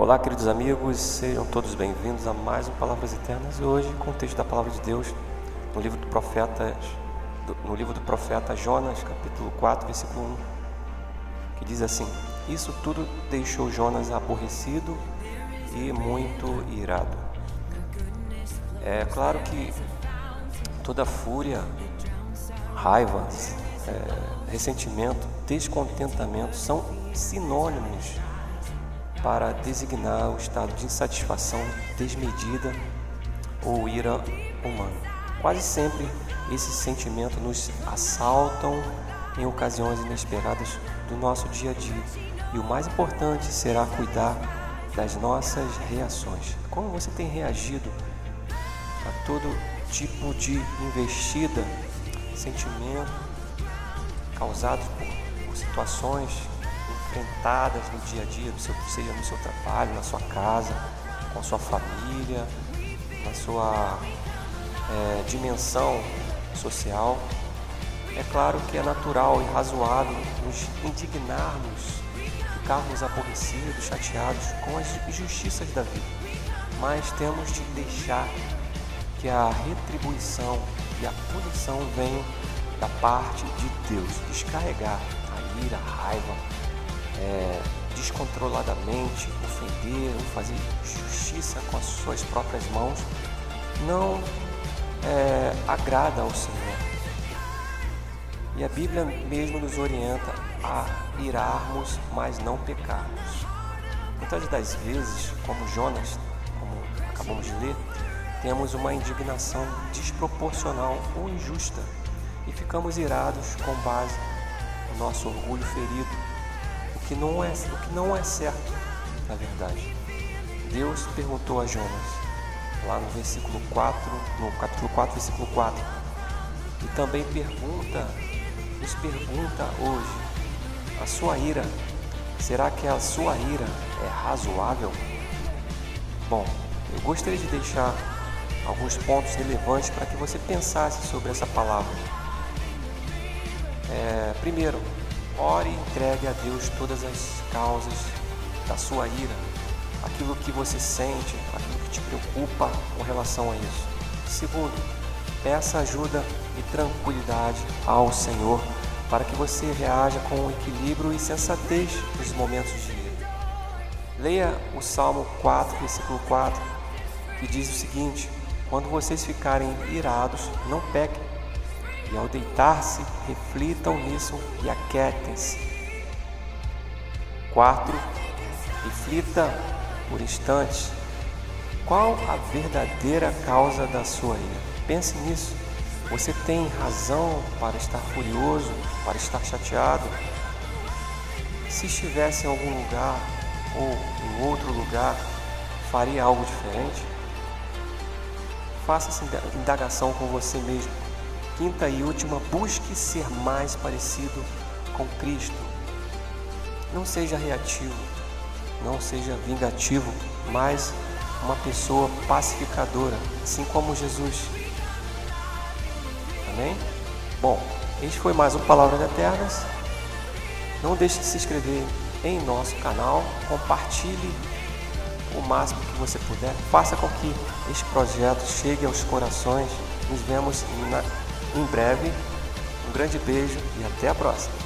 Olá, queridos amigos, sejam todos bem-vindos a mais um Palavras Eternas e hoje com o texto da Palavra de Deus no livro do profeta, no livro do profeta Jonas, capítulo 4, versículo 1, que diz assim: Isso tudo deixou Jonas aborrecido e muito irado. É claro que toda fúria, raiva, é, ressentimento, descontentamento são sinônimos para designar o estado de insatisfação desmedida ou ira humana. Quase sempre esses sentimentos nos assaltam em ocasiões inesperadas do nosso dia a dia. E o mais importante será cuidar das nossas reações. Como você tem reagido a todo tipo de investida, sentimento causados por, por situações enfrentadas no dia a dia, seu, seja no seu trabalho, na sua casa, com a sua família, na sua é, dimensão social. É claro que é natural e razoável nos indignarmos, ficarmos aborrecidos, chateados com as injustiças da vida, mas temos de deixar que a retribuição e a punição venham da parte de Deus, descarregar a ira, a raiva, é, descontroladamente ofender ou fazer justiça com as suas próprias mãos, não é, agrada ao Senhor. E a Bíblia mesmo nos orienta a irarmos, mas não pecarmos. Muitas das vezes, como Jonas, como acabamos de ler, temos uma indignação desproporcional ou injusta e ficamos irados com base no nosso orgulho ferido, que não é, o que não é certo, na verdade. Deus perguntou a Jonas, lá no versículo 4, no capítulo 4, versículo 4, e também pergunta, nos pergunta hoje, a sua ira, será que a sua ira é razoável? Bom, eu gostaria de deixar alguns pontos relevantes para que você pensasse sobre essa palavra. É, primeiro, ore e entregue a Deus todas as causas da sua ira, aquilo que você sente, aquilo que te preocupa com relação a isso. Segundo, peça ajuda e tranquilidade ao Senhor para que você reaja com equilíbrio e sensatez nos momentos de ira. Leia o Salmo 4, versículo 4, que diz o seguinte: Quando vocês ficarem irados, não pequem e ao deitar-se, reflitam nisso e aquietem-se. Quarto, reflita por instantes qual a verdadeira causa da sua ira. Pense nisso. Você tem razão para estar furioso, para estar chateado? Se estivesse em algum lugar ou em outro lugar, faria algo diferente? Faça essa indagação com você mesmo. Quinta e última, busque ser mais parecido com Cristo. Não seja reativo, não seja vingativo, mas uma pessoa pacificadora, assim como Jesus. Amém? Bom, este foi mais um Palavras Eternas. Não deixe de se inscrever em nosso canal, compartilhe o máximo que você puder, faça com que este projeto chegue aos corações. Nos vemos na em breve. Um grande beijo e até a próxima.